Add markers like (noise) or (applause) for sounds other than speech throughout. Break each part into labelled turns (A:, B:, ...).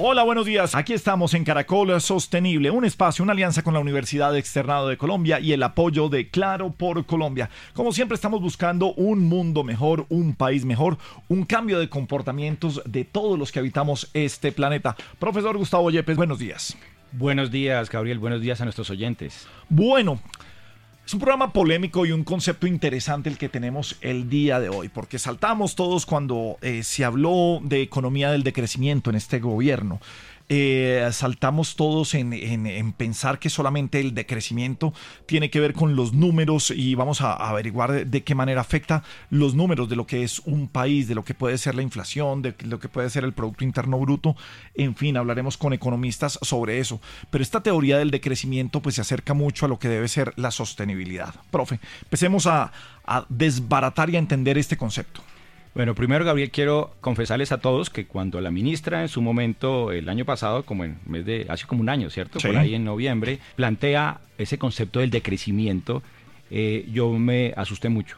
A: Hola, buenos días. Aquí estamos en Caracol Sostenible, un espacio, una alianza con la Universidad Externado de Colombia y el apoyo de Claro por Colombia. Como siempre estamos buscando un mundo mejor, un país mejor, un cambio de comportamientos de todos los que habitamos este planeta. Profesor Gustavo Yepes, buenos días.
B: Buenos días, Gabriel. Buenos días a nuestros oyentes.
A: Bueno, es un programa polémico y un concepto interesante el que tenemos el día de hoy, porque saltamos todos cuando eh, se habló de economía del decrecimiento en este gobierno. Eh, saltamos todos en, pensar que solamente el decrecimiento tiene que ver con los números y vamos a averiguar de, qué manera afecta los números de lo que es un país, de lo que puede ser la inflación, de lo que puede ser el Producto Interno Bruto. En fin, hablaremos con economistas sobre eso. Pero esta teoría del decrecimiento pues se acerca mucho a lo que debe ser la sostenibilidad. Profe, empecemos a desbaratar y a entender este concepto.
B: Bueno, primero, Gabriel, quiero confesarles a todos que cuando la ministra en su momento, el año pasado, como en mes de, hace como un año, ¿cierto? Por ahí en noviembre, plantea ese concepto del decrecimiento, eh, yo me asusté mucho.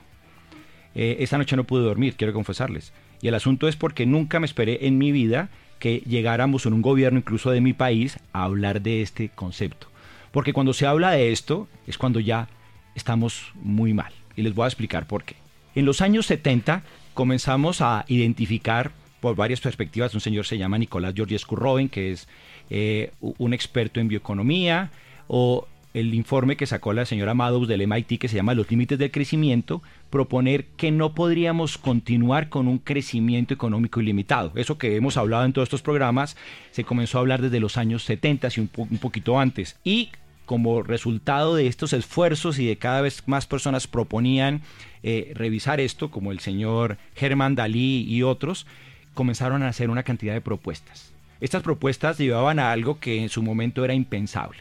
B: Eh, esta noche no pude dormir, quiero confesarles. Y el asunto es porque nunca me esperé en mi vida que llegáramos en un gobierno, incluso de mi país, a hablar de este concepto. Porque cuando se habla de esto es cuando ya estamos muy mal. Y les voy a explicar por qué. En los años 70 comenzamos a identificar por varias perspectivas. Un señor se llama Nicolás Georgescu Robin, que es eh, un experto en bioeconomía, o el informe que sacó la señora Maddox del MIT que se llama Los límites del crecimiento, proponer que no podríamos continuar con un crecimiento económico ilimitado. Eso que hemos hablado en todos estos programas se comenzó a hablar desde los años 70 y un, un poquito antes. Y como resultado de estos esfuerzos y de cada vez más personas proponían eh, revisar esto, como el señor Germán Dalí y otros, comenzaron a hacer una cantidad de propuestas. Estas propuestas llevaban a algo que en su momento era impensable.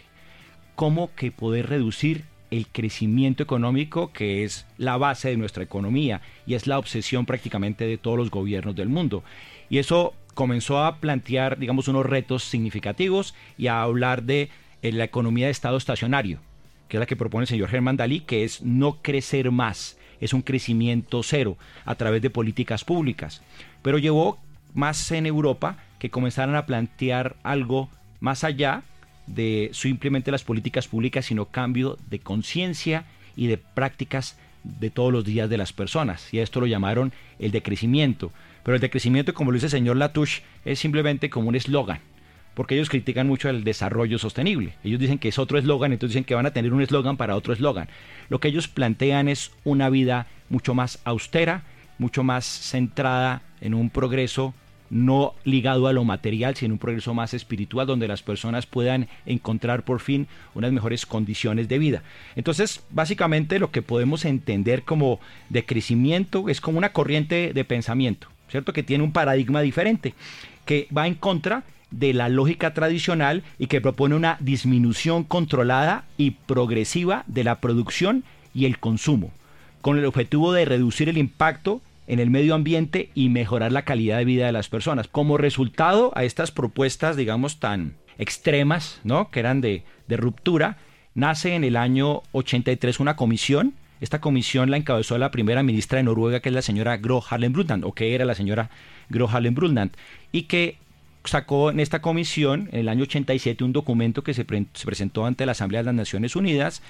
B: ¿Cómo que poder reducir el crecimiento económico que es la base de nuestra economía y es la obsesión prácticamente de todos los gobiernos del mundo? Y eso comenzó a plantear, digamos, unos retos significativos y a hablar de en la economía de estado estacionario, que es la que propone el señor Germán Dalí, que es no crecer más, es un crecimiento cero a través de políticas públicas. Pero llevó más en Europa que comenzaran a plantear algo más allá de simplemente las políticas públicas, sino cambio de conciencia y de prácticas de todos los días de las personas. Y a esto lo llamaron el decrecimiento. Pero el decrecimiento, como lo dice el señor Latouche, es simplemente como un eslogan porque ellos critican mucho el desarrollo sostenible. Ellos dicen que es otro eslogan, entonces dicen que van a tener un eslogan para otro eslogan. Lo que ellos plantean es una vida mucho más austera, mucho más centrada en un progreso no ligado a lo material, sino un progreso más espiritual donde las personas puedan encontrar por fin unas mejores condiciones de vida. Entonces, básicamente lo que podemos entender como de crecimiento es como una corriente de pensamiento, ¿cierto? Que tiene un paradigma diferente, que va en contra de la lógica tradicional y que propone una disminución controlada y progresiva de la producción y el consumo, con el objetivo de reducir el impacto en el medio ambiente y mejorar la calidad de vida de las personas. Como resultado a estas propuestas, digamos, tan extremas, ¿no? que eran de, de ruptura, nace en el año 83 una comisión. Esta comisión la encabezó la primera ministra de Noruega, que es la señora Gro Harlem Brundtland, o que era la señora Gro Harlem Brundtland, y que sacó en esta comisión, en el año 87, un documento que se, presentó ante la Asamblea de las Naciones Unidas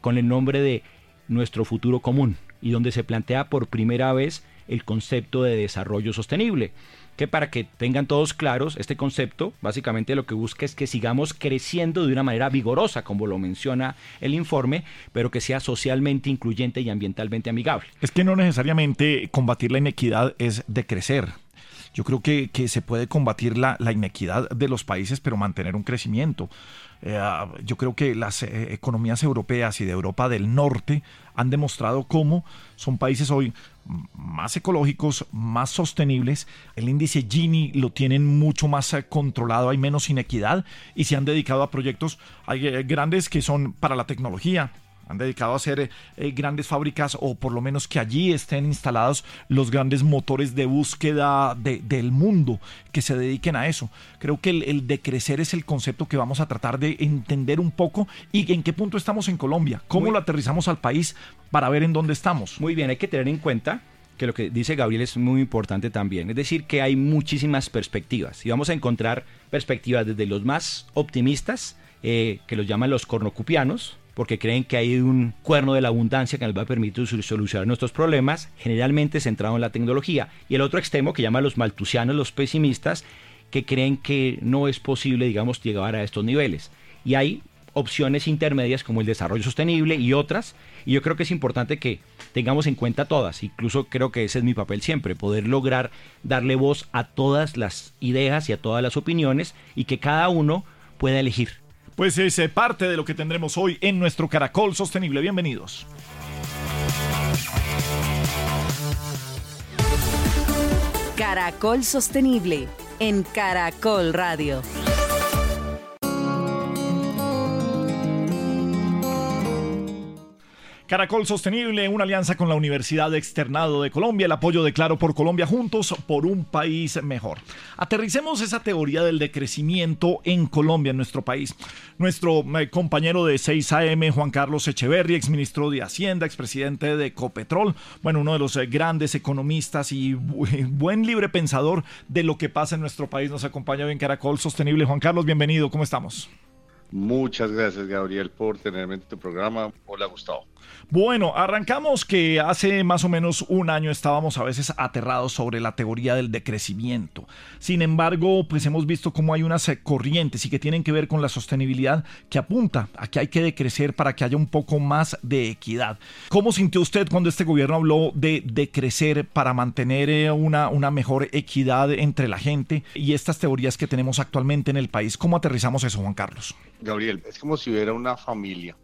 B: con el nombre de Nuestro Futuro Común y donde se plantea por primera vez el concepto de desarrollo sostenible. Que para que tengan todos claros, este concepto básicamente lo que busca es que sigamos creciendo de una manera vigorosa, como lo menciona el informe, pero que sea socialmente incluyente y ambientalmente amigable.
A: Es que no necesariamente combatir la inequidad es decrecer yo creo que, se puede combatir la, inequidad de los países, pero mantener un crecimiento. Eh, yo creo que las eh, economías europeas y de Europa del Norte han demostrado cómo son países hoy más ecológicos, más sostenibles. El índice Gini lo tienen mucho más eh, controlado, hay menos inequidad y se han dedicado a proyectos hay, grandes que son para la tecnología, han dedicado a hacer eh, grandes fábricas o por lo menos que allí estén instalados los grandes motores de búsqueda del mundo que se dediquen a eso. Creo que el, el decrecer es el concepto que vamos a tratar de entender un poco y en qué punto estamos en Colombia, cómo lo aterrizamos al país para ver en dónde estamos.
B: Muy bien, hay que tener en cuenta que lo que dice Gabriel es muy importante también. Es decir, que hay muchísimas perspectivas y vamos a encontrar perspectivas desde los más optimistas, eh, que los llaman los cornocupianos, porque creen que hay un cuerno de la abundancia que nos va a permitir solucionar nuestros problemas, generalmente centrado en la tecnología. Y el otro extremo que llaman los maltusianos, los pesimistas, que creen que no es posible, digamos, llegar a estos niveles. Y hay opciones intermedias como el desarrollo sostenible y otras. Y yo creo que es importante que tengamos en cuenta todas. Incluso creo que ese es mi papel siempre, poder lograr darle voz a todas las ideas y a todas las opiniones y que cada uno pueda elegir.
A: Pues es eh, parte de lo que tendremos hoy en nuestro Caracol Sostenible. Bienvenidos.
C: Caracol Sostenible en Caracol Radio.
A: Caracol Sostenible, una alianza con la Universidad Externado de Colombia, el apoyo de Claro por Colombia, juntos por un país mejor. Aterricemos esa teoría del decrecimiento en Colombia, en nuestro país. Nuestro eh, compañero de 6AM, Juan Carlos Echeverri, exministro de Hacienda, expresidente de Copetrol, bueno, uno de los eh, grandes economistas y (laughs) buen libre pensador de lo que pasa en nuestro país, nos acompaña en Caracol Sostenible. Juan Carlos, bienvenido, ¿cómo estamos?
D: Muchas gracias, Gabriel, por tenerme en tu programa. Hola, Gustavo.
A: Bueno, arrancamos que hace más o menos un año estábamos a veces aterrados sobre la teoría del decrecimiento. Sin embargo, pues hemos visto cómo hay unas eh, corrientes y que tienen que ver con la sostenibilidad que apunta a que hay que decrecer para que haya un poco más de equidad. ¿Cómo sintió usted cuando este gobierno habló de decrecer para mantener eh, una, una mejor equidad entre la gente y estas teorías que tenemos actualmente en el país? ¿Cómo aterrizamos eso, Juan Carlos?
D: Gabriel, es como si hubiera una familia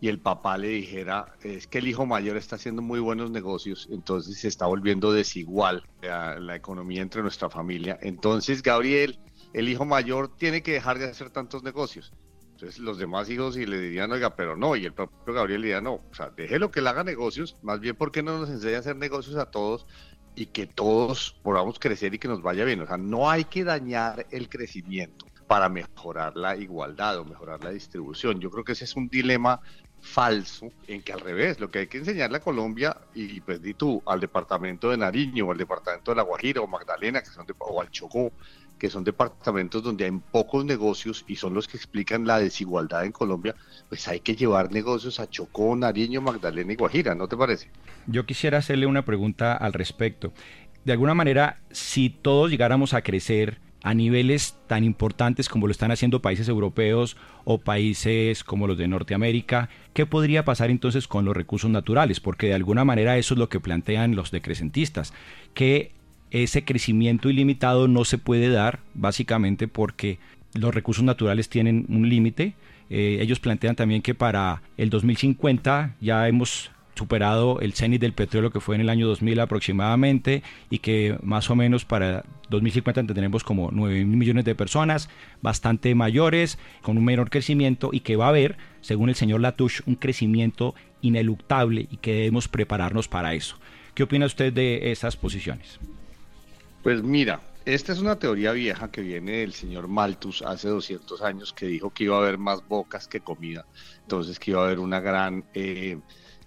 D: y el papá le dijera, es que el hijo mayor está haciendo muy buenos negocios, entonces se está volviendo desigual la, economía entre nuestra familia. Entonces, Gabriel, el hijo mayor tiene que dejar de hacer tantos negocios. Entonces los demás hijos y le dirían, oiga, pero no, y el propio Gabriel diría, no, o sea, déjelo que él haga negocios, más bien porque no nos enseña a hacer negocios a todos y que todos podamos crecer y que nos vaya bien. O sea, no hay que dañar el crecimiento para mejorar la igualdad o mejorar la distribución. Yo creo que ese es un dilema falso en que al revés, lo que hay que enseñarle a Colombia y pues di tú, al departamento de Nariño o al departamento de La Guajira o Magdalena que son de, o al Chocó, que son departamentos donde hay pocos negocios y son los que explican la desigualdad en Colombia, pues hay que llevar negocios a Chocó, Nariño, Magdalena y Guajira, ¿no te parece?
B: Yo quisiera hacerle una pregunta al respecto. De alguna manera, si todos llegáramos a crecer a niveles tan importantes como lo están haciendo países europeos o países como los de Norteamérica, ¿qué podría pasar entonces con los recursos naturales? Porque de alguna manera eso es lo que plantean los decrecentistas, que ese crecimiento ilimitado no se puede dar básicamente porque los recursos naturales tienen un límite. Eh, ellos plantean también que para el 2050 ya hemos superado el cenit del petróleo que fue en el año 2000 aproximadamente y que más o menos para 2050 tendremos como 9 mil millones de personas, bastante mayores, con un menor crecimiento y que va a haber, según el señor Latouche, un crecimiento ineluctable y que debemos prepararnos para eso. ¿Qué opina usted de esas posiciones?
D: Pues mira, esta es una teoría vieja que viene del señor Malthus hace 200 años que dijo que iba a haber más bocas que comida, entonces que iba a haber una gran... Eh,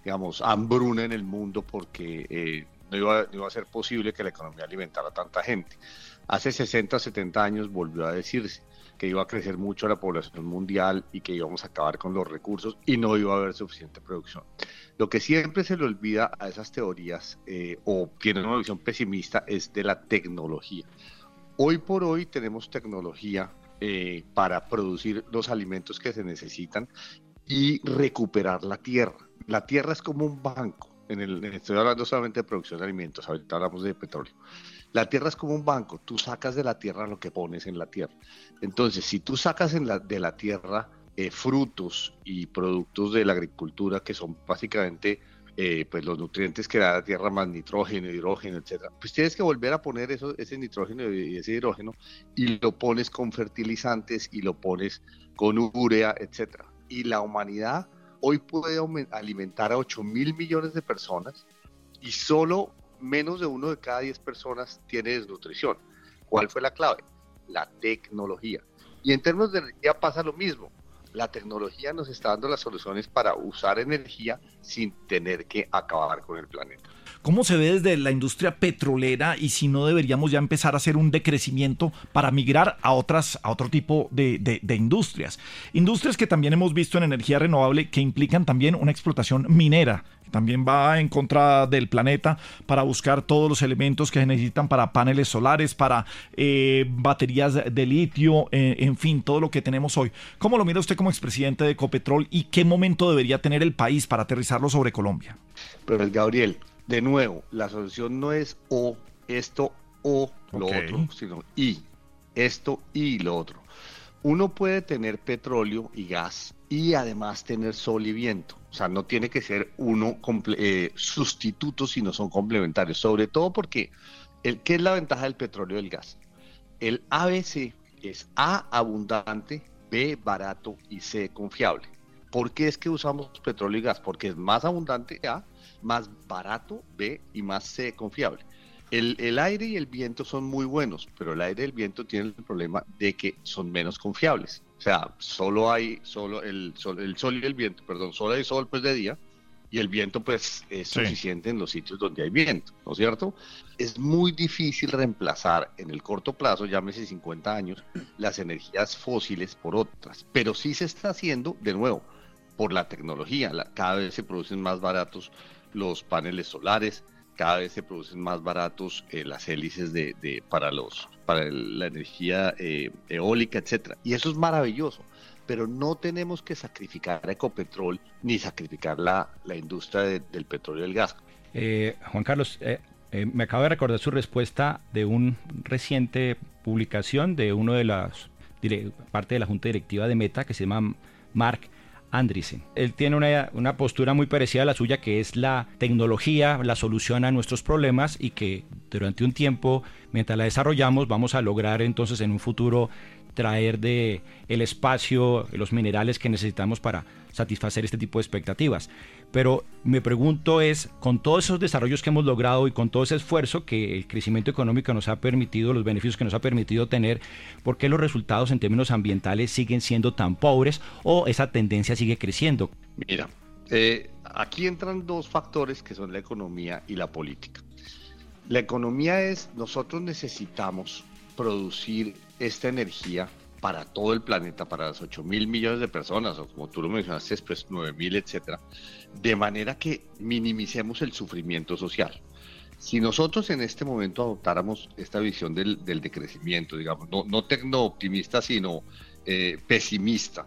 D: digamos, hambruna en el mundo porque eh, no, iba, a ser posible que la economía alimentara a tanta gente. Hace 60, 70 años volvió a decirse que iba a crecer mucho la población mundial y que íbamos a acabar con los recursos y no iba a haber suficiente producción. Lo que siempre se le olvida a esas teorías eh, o tienen una visión pesimista es de la tecnología. Hoy por hoy tenemos tecnología eh, para producir los alimentos que se necesitan y recuperar la tierra la tierra es como un banco. En el, estoy hablando solamente de producción de alimentos, ahorita hablamos de petróleo. La tierra es como un banco, tú sacas de la tierra lo que pones en la tierra. Entonces, si tú sacas la, de la tierra eh, frutos y productos de la agricultura, que son básicamente eh, pues los nutrientes que da la tierra, más nitrógeno, hidrógeno, etcétera, pues tienes que volver a poner ese nitrógeno y ese hidrógeno y lo pones con fertilizantes y lo pones con urea, etcétera. Y la humanidad hoy puede alimentar a 8 mil millones de personas y solo menos de uno de cada 10 personas tiene desnutrición. ¿Cuál fue la clave? La tecnología. Y en términos de energía pasa lo mismo. La tecnología nos está dando las soluciones para usar energía sin tener que acabar con el planeta.
A: ¿Cómo se ve desde la industria petrolera y si no deberíamos ya empezar a hacer un decrecimiento para migrar a otras, a otro tipo de, industrias? Industrias que también hemos visto en energía renovable que implican también una explotación minera también va en contra del planeta para buscar todos los elementos que se necesitan para paneles solares, para eh, baterías de litio, eh, en fin, todo lo que tenemos hoy. ¿Cómo lo mira usted como expresidente de Ecopetrol y qué momento debería tener el país para aterrizarlo sobre Colombia?
D: Pero Gabriel, de nuevo, la solución no es o esto o lo otro, sino y esto y lo otro. Uno puede tener petróleo y gas y además tener sol y viento. O sea, no tiene que ser uno eh, sustituto, sino son complementarios. Sobre todo porque, el, ¿qué es la ventaja del petróleo y del gas? El ABC es A abundante, B barato y C confiable. ¿Por qué es que usamos petróleo y gas? Porque es más abundante A más barato, B, y más C, confiable. El, aire y el viento son muy buenos, pero el aire y el viento tienen el problema de que son menos confiables. O sea, solo hay solo el sol, el sol y el viento, perdón, solo hay sol pues de día y el viento pues es suficiente en los sitios donde hay viento, ¿no es cierto? Es muy difícil reemplazar en el corto plazo, llámese 50 años, las energías fósiles por otras, pero sí se está haciendo de nuevo por la tecnología, cada vez se producen más baratos los paneles solares, cada vez se producen más baratos eh, las hélices de, para, los, para la energía eh, eólica, etcétera. Y eso es maravilloso, pero no tenemos que sacrificar a Ecopetrol ni sacrificar la, la industria del petróleo y el gas.
B: Eh, Juan Carlos, me acabo de recordar su respuesta de una reciente publicación de uno de las parte de la junta directiva de Meta que se llama Mark Andreessen. Él tiene una, postura muy parecida a la suya, que es la tecnología, la solución a nuestros problemas y que durante un tiempo, mientras la desarrollamos, vamos a lograr entonces en un futuro traer de el espacio, los minerales que necesitamos para satisfacer este tipo de expectativas. Pero me pregunto es, con todos esos desarrollos que hemos logrado y con todo ese esfuerzo que el crecimiento económico nos ha permitido, los beneficios que nos ha permitido tener, ¿por qué los resultados en términos ambientales siguen siendo tan pobres o esa tendencia sigue creciendo?
D: Mira, eh, aquí entran dos factores que son la economía y la política. La economía es, nosotros necesitamos producir esta energía para todo el planeta, para las 8 mil millones de personas, o como tú lo mencionaste, pues 9 mil, etcétera, de manera que minimicemos el sufrimiento social. Si nosotros en este momento adoptáramos esta visión del, decrecimiento, digamos, no, no tecno-optimista, sino eh, pesimista,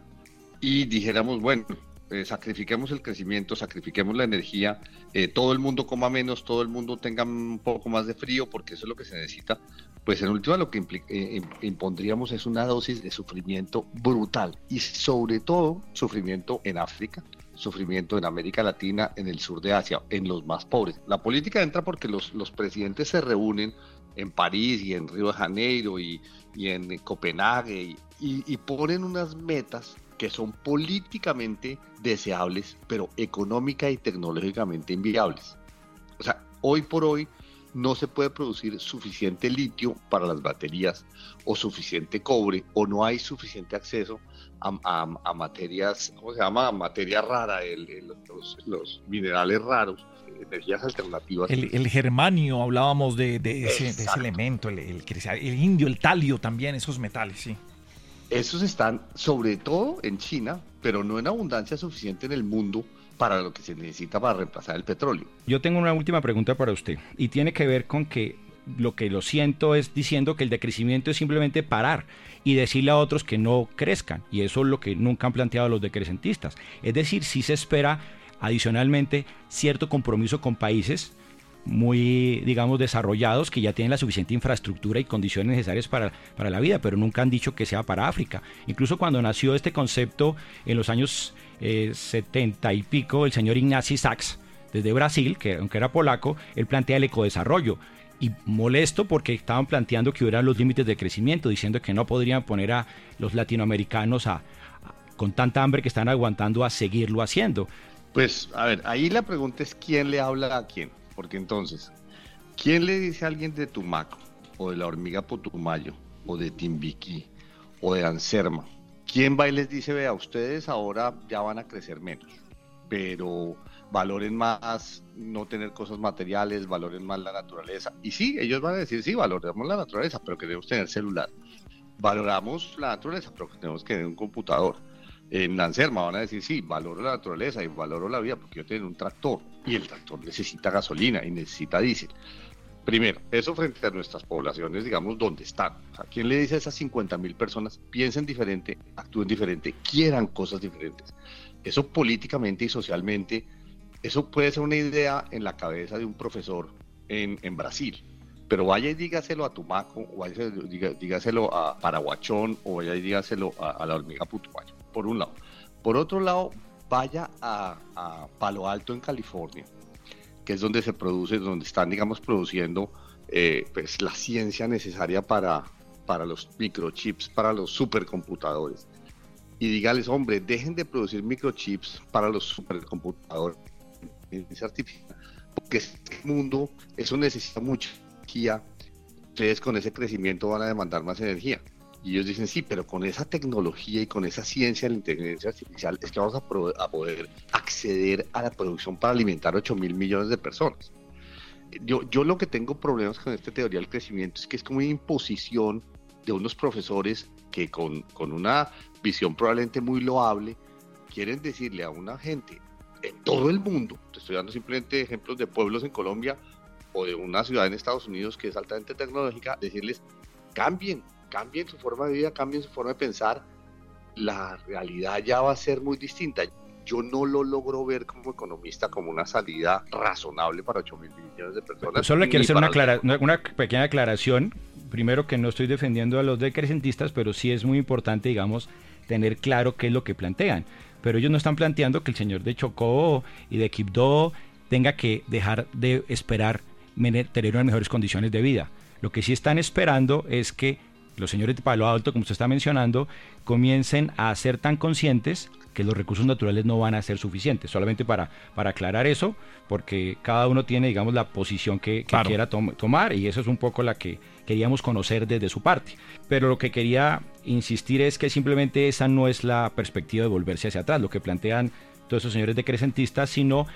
D: y dijéramos, bueno, eh, sacrifiquemos el crecimiento, sacrifiquemos la energía, eh, todo el mundo coma menos, todo el mundo tenga un poco más de frío, porque eso es lo que se necesita, pues en última lo que eh, impondríamos es una dosis de sufrimiento brutal y sobre todo sufrimiento en África, sufrimiento en América Latina, en el sur de Asia, en los más pobres. La política entra porque los, presidentes se reúnen en París y en Río de Janeiro y, en Copenhague y ponen unas metas que son políticamente deseables, pero económica y tecnológicamente inviables. O sea, hoy por hoy no se puede producir suficiente litio para las baterías o suficiente cobre o no hay suficiente acceso a, materias, ¿cómo se llama? Materia rara, los, minerales raros, energías alternativas.
A: El, germanio, hablábamos de, ese, elemento, el, el indio, el talio también, esos metales, sí.
D: Esos están sobre todo en China, pero no en abundancia suficiente en el mundo para lo que se necesita para reemplazar el petróleo.
B: Yo tengo una última pregunta para usted y tiene que ver con que lo que lo siento es diciendo que el decrecimiento es simplemente parar y decirle a otros que no crezcan. Y eso es lo que nunca han planteado los decrecentistas. Es decir, si se espera adicionalmente cierto compromiso con países muy, digamos, desarrollados que ya tienen la suficiente infraestructura y condiciones necesarias para, para, la vida, pero nunca han dicho que sea para África. Incluso cuando nació este concepto en los años 70 y pico, el señor Ignacy Sachs, desde Brasil, que aunque era polaco, él plantea el ecodesarrollo. Y molesto porque estaban planteando que hubieran los límites de crecimiento, diciendo que no podrían poner a los latinoamericanos a, con tanta hambre que están aguantando a seguirlo haciendo.
D: Pues, a ver, ahí la pregunta es quién le habla a quién, porque entonces, ¿quién le dice a alguien de Tumaco, o de la hormiga Putumayo, o de Timbiquí, o de Anserma? ¿Quién va y les dice, vea, ustedes ahora ya van a crecer menos, pero valoren más no tener cosas materiales, valoren más la naturaleza? Y sí, ellos van a decir, sí, valoramos la naturaleza, pero queremos tener celular. Valoramos la naturaleza, pero tenemos que tener un computador en Lancerma van a decir, sí, valoro la naturaleza y valoro la vida porque yo tengo un tractor y el tractor necesita gasolina y necesita diésel. Primero, eso frente a nuestras poblaciones, digamos, donde están. O ¿Quién le dice a esas 50 mil personas, piensen diferente, actúen diferente, quieran cosas diferentes? Eso políticamente y socialmente, eso puede ser una idea en la cabeza de un profesor en, en Brasil, pero vaya y dígaselo a Tumaco, o vaya y dígaselo a Paraguachón, o vaya y dígaselo a, la hormiga Putumayo por un lado. Por otro lado, vaya a, Palo Alto en California, que es donde se produce, donde están, digamos, produciendo eh, pues, la ciencia necesaria para, para los microchips, para los supercomputadores. Y dígales, hombre, dejen de producir microchips para los supercomputadores. Porque este mundo, eso necesita mucha energía. Ustedes con ese crecimiento van a demandar más energía. Y ellos dicen, sí, pero con esa tecnología y con esa ciencia de la inteligencia artificial es que vamos a, poder acceder a la producción para alimentar 8 mil millones de personas. Yo, yo lo que tengo problemas con esta teoría del crecimiento es que es como una imposición de unos profesores que con, con una visión probablemente muy loable quieren decirle a una gente en todo el mundo, te estoy dando simplemente ejemplos de pueblos en Colombia o de una ciudad en Estados Unidos que es altamente tecnológica, decirles cambien, cambien su forma de vida, cambien su forma de pensar, la realidad ya va a ser muy distinta. Yo no lo logro ver como economista como una salida razonable para 8 mil millones de personas.
B: Solo quiero hacer una, una, pequeña aclaración. Primero que no estoy defendiendo a los decrecentistas, pero sí es muy importante, digamos, tener claro qué es lo que plantean. Pero ellos no están planteando que el señor de Chocó y de Quibdó tenga que dejar de esperar tener unas mejores condiciones de vida. Lo que sí están esperando es que los señores de Palo Alto, como usted está mencionando, comiencen a ser tan conscientes que los recursos naturales no van a ser suficientes. Solamente para, para aclarar eso, porque cada uno tiene, digamos, la posición que, quiera tomar y eso es un poco la que queríamos conocer desde su parte. Pero lo que quería insistir es que simplemente esa no es la perspectiva de volverse hacia atrás, lo que plantean todos esos señores decrecentistas, sino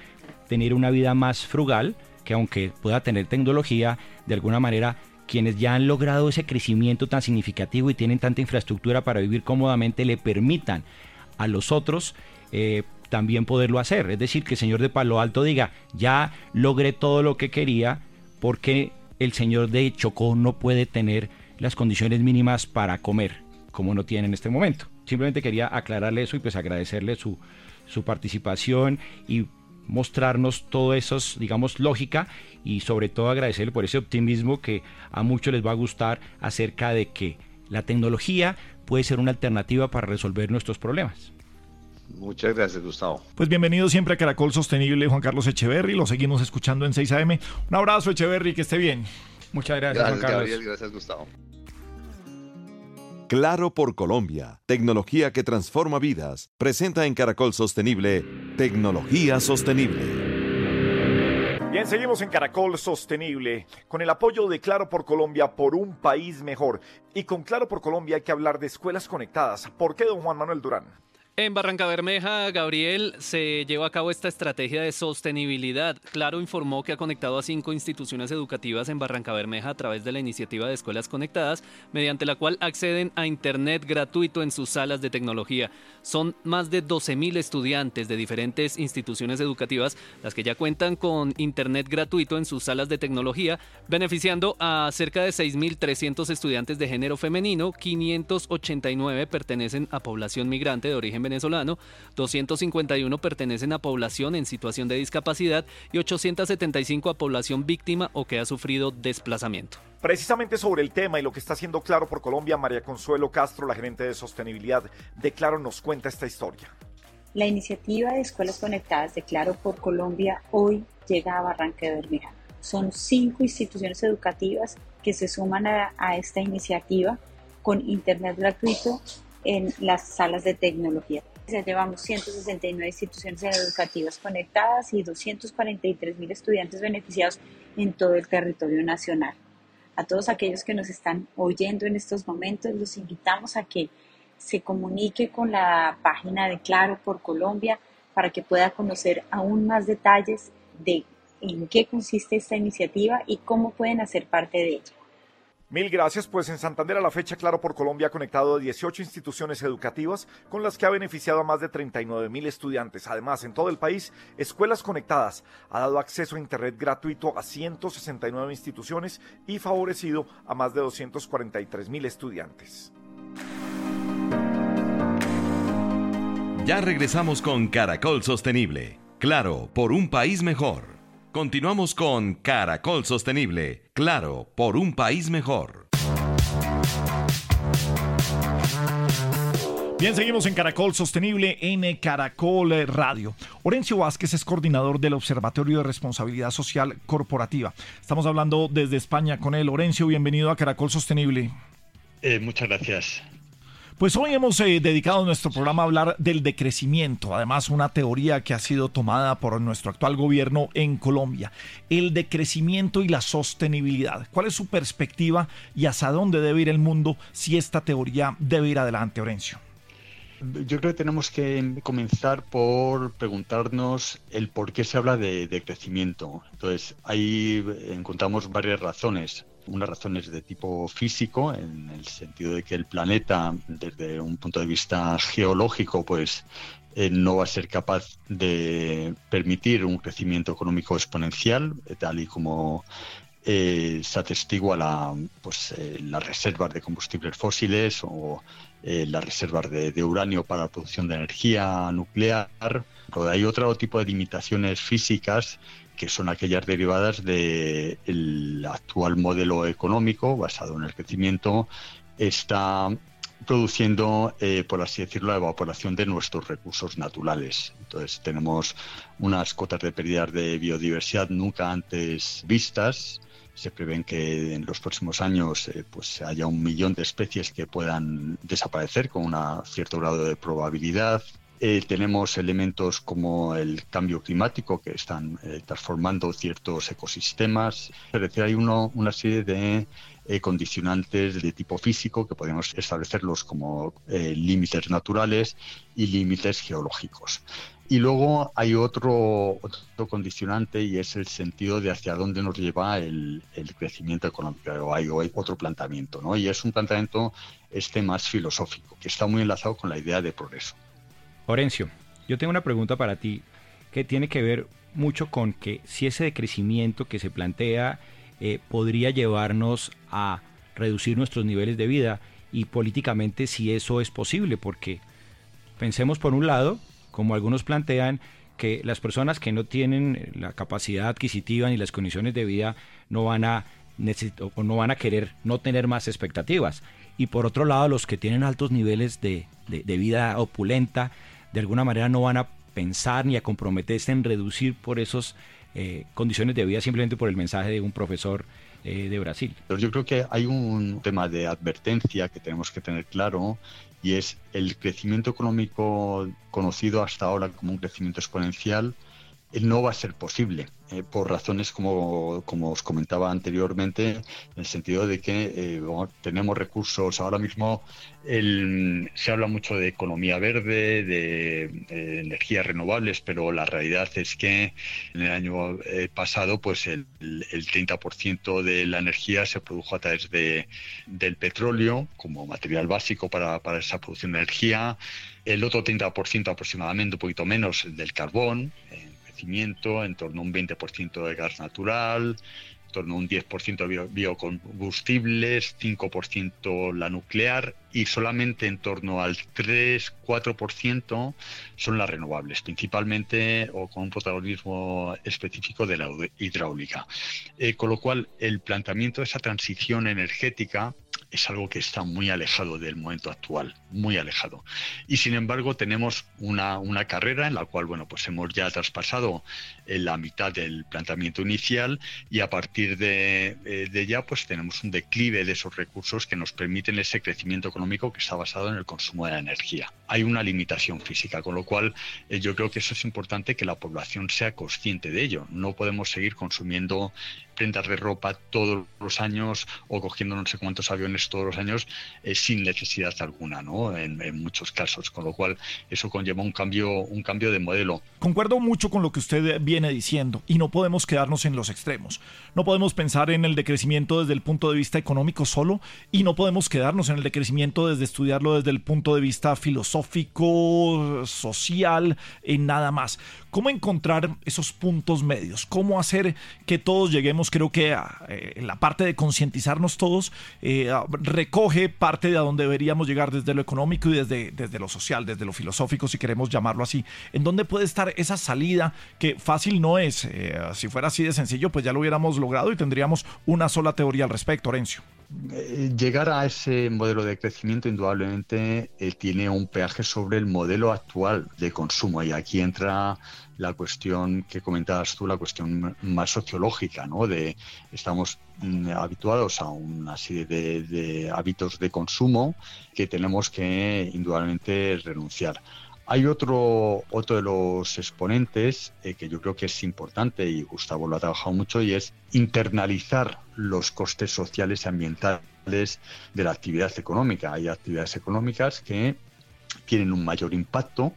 B: tener una vida más frugal, que aunque pueda tener tecnología, de alguna manera quienes ya han logrado ese crecimiento tan significativo y tienen tanta infraestructura para vivir cómodamente le permitan a los otros eh, también poderlo hacer. Es decir, que el señor de Palo Alto diga, ya logré todo lo que quería, porque el señor de Chocó no puede tener las condiciones mínimas para comer, como no tiene en este momento. Simplemente quería aclararle eso y pues agradecerle su, su participación y mostrarnos todo eso, digamos, lógica y sobre todo agradecerle por ese optimismo que a muchos les va a gustar acerca de que la tecnología puede ser una alternativa para resolver nuestros problemas.
D: Muchas gracias, Gustavo.
A: Pues bienvenido siempre a Caracol Sostenible, Juan Carlos Echeverry. Lo seguimos escuchando en 6 AM. Un abrazo, Echeverry, que esté bien.
B: Muchas gracias, Juan Carlos.
D: gracias, Gustavo.
E: Claro por Colombia, tecnología que transforma vidas. Presenta en Caracol Sostenible, Tecnología Sostenible.
A: Bien, seguimos en Caracol Sostenible con el apoyo de Claro por Colombia por un país mejor. Y con Claro por Colombia hay que hablar de escuelas conectadas. ¿Por qué, don Juan Manuel Durán?
F: En Barranca Bermeja, Gabriel, se lleva a cabo esta estrategia de sostenibilidad. Claro informó que ha conectado a cinco instituciones educativas en Barranca Bermeja a través de la iniciativa de Escuelas Conectadas, mediante la cual acceden a Internet gratuito en sus salas de tecnología. Son más de 12.000 estudiantes de diferentes instituciones educativas las que ya cuentan con Internet gratuito en sus salas de tecnología, beneficiando a cerca de 6.300 estudiantes de género femenino, 589 pertenecen a población migrante de origen venezolano, 251 pertenecen a población en situación de discapacidad y 875 a población víctima o que ha sufrido desplazamiento.
A: Precisamente sobre el tema y lo que está haciendo Claro por Colombia, María Consuelo Castro, la gerente de sostenibilidad de Claro, nos cuenta esta historia.
G: La iniciativa de Escuelas Conectadas de Claro por Colombia hoy llega a Barranca de Bermeja. Son cinco instituciones educativas que se suman a, a esta iniciativa con Internet gratuito en las salas de tecnología. Ya llevamos 169 instituciones educativas conectadas y 243 mil estudiantes beneficiados en todo el territorio nacional. A todos aquellos que nos están oyendo en estos momentos, los invitamos a que se comunique con la página de Claro por Colombia para que pueda conocer aún más detalles de en qué consiste esta iniciativa y cómo pueden hacer parte de ella.
A: Mil gracias, pues en Santander a la fecha Claro por Colombia ha conectado a 18 instituciones educativas con las que ha beneficiado a más de 39 mil estudiantes. Además, en todo el país, Escuelas Conectadas ha dado acceso a Internet gratuito a 169 instituciones y favorecido a más de 243 mil estudiantes.
E: Ya regresamos con Caracol Sostenible. Claro, por un país mejor. Continuamos con Caracol Sostenible. Claro, por un país mejor.
A: Bien, seguimos en Caracol Sostenible en Caracol Radio. Orencio Vázquez es coordinador del Observatorio de Responsabilidad Social Corporativa. Estamos hablando desde España con él. Orencio, bienvenido a Caracol Sostenible.
H: Eh, muchas gracias.
A: Pues hoy hemos eh, dedicado nuestro programa a hablar del decrecimiento, además una teoría que ha sido tomada por nuestro actual gobierno en Colombia, el decrecimiento y la sostenibilidad. ¿Cuál es su perspectiva y hacia dónde debe ir el mundo si esta teoría debe ir adelante, Orencio?
H: Yo creo que tenemos que comenzar por preguntarnos el por qué se habla de, de crecimiento. Entonces, ahí encontramos varias razones unas razones de tipo físico, en el sentido de que el planeta, desde un punto de vista geológico, pues eh, no va a ser capaz de permitir un crecimiento económico exponencial, eh, tal y como eh, se atestigua la, pues, las reservas de combustibles fósiles o las reservas de, de, uranio para la producción de energía nuclear. Hay otro tipo de limitaciones físicas que son aquellas derivadas del actual modelo económico basado en el crecimiento, está produciendo, eh, por así decirlo, la evaporación de nuestros recursos naturales. Entonces tenemos unas cotas de pérdidas de biodiversidad nunca antes vistas. Se prevén que en los próximos años eh, pues haya un millón de especies que puedan desaparecer con un cierto grado de probabilidad. Eh, tenemos elementos como el cambio climático que están eh, transformando ciertos ecosistemas. Es decir, hay uno, una serie de eh, condicionantes de tipo físico que podemos establecerlos como límites naturales y límites geológicos. Y luego hay otro, condicionante y es el sentido de hacia dónde nos lleva el, el crecimiento económico. Hay, hay, otro planteamiento, ¿no? Y es un planteamiento este más filosófico, que está muy enlazado con la idea de progreso.
B: Orencio, yo tengo una pregunta para ti que tiene que ver mucho con que si ese decrecimiento que se plantea eh, podría llevarnos a reducir nuestros niveles de vida y políticamente si eso es posible, porque pensemos por un lado, como algunos plantean, que las personas que no tienen la capacidad adquisitiva ni las condiciones de vida no van a o no van a querer no tener más expectativas. Y por otro lado, los que tienen altos niveles de vida opulenta, de alguna manera no van a pensar ni a comprometerse en reducir por esas eh, condiciones de vida simplemente por el mensaje de un profesor eh, de Brasil.
H: Yo creo que hay un tema de advertencia que tenemos que tener claro y es el crecimiento económico conocido hasta ahora como un crecimiento exponencial no va a ser posible. Eh, por razones como, como, os comentaba anteriormente, en el sentido de que eh, tenemos recursos. Ahora mismo se habla mucho de economía verde, de, energías renovables, pero la realidad es que en el año eh, pasado pues el, el 30% de la energía se produjo a través de, del petróleo como material básico para, para esa producción de energía, el otro 30% aproximadamente, un poquito menos, del carbón en torno a un 20% de gas natural, torno a un 10% de biocombustibles, 5% la nuclear y solamente en torno al 3-4% son las renovables, principalmente o con un protagonismo específico de la hidráulica. Eh, con lo cual, el planteamiento de esa transición energética es algo que está muy alejado del momento actual, muy alejado. Y sin embargo tenemos una, una carrera en la cual, bueno, pues hemos ya traspasado eh, la mitad del planteamiento inicial y a partir de, eh, de ya pues tenemos un declive de esos recursos que nos permiten ese crecimiento económico que está basado en el consumo de la energía. Hay una limitación física, con lo cual eh, yo creo que eso es importante que la población sea consciente de ello. No podemos seguir consumiendo prendas de ropa todos los años o cogiendo no sé cuántos aviones todos los años eh, sin necesidad alguna, ¿no? En, muchos casos, con lo cual eso conlleva un cambio, un cambio de modelo.
A: Concuerdo mucho con lo que usted viene diciendo y no podemos quedarnos en los extremos. No podemos pensar en el decrecimiento desde el punto de vista económico solo y no podemos quedarnos en el decrecimiento desde estudiarlo desde el punto de vista filosófico, social, y nada más. ¿Cómo encontrar esos puntos medios? ¿Cómo hacer que todos lleguemos, creo que eh, la parte de concientizarnos todos eh, recoge parte de a donde deberíamos llegar desde lo económico y desde, desde lo social, desde lo filosófico, si queremos llamarlo así? ¿En dónde puede estar esa salida que fácil no es? Eh, si fuera así de sencillo, pues ya lo hubiéramos logrado y tendríamos una sola teoría al respecto, Orencio.
H: Llegar a ese modelo de crecimiento indudablemente tiene un peaje sobre el modelo actual de consumo y aquí entra la cuestión que comentabas tú, la cuestión más sociológica, ¿no? De estamos mm, habituados a una serie de, hábitos de consumo que tenemos que indudablemente renunciar. Hay otro, otro de los exponentes eh, que yo creo que es importante y Gustavo lo ha trabajado mucho y es internalizar los costes sociales y ambientales de la actividad económica. Hay actividades económicas que tienen un mayor impacto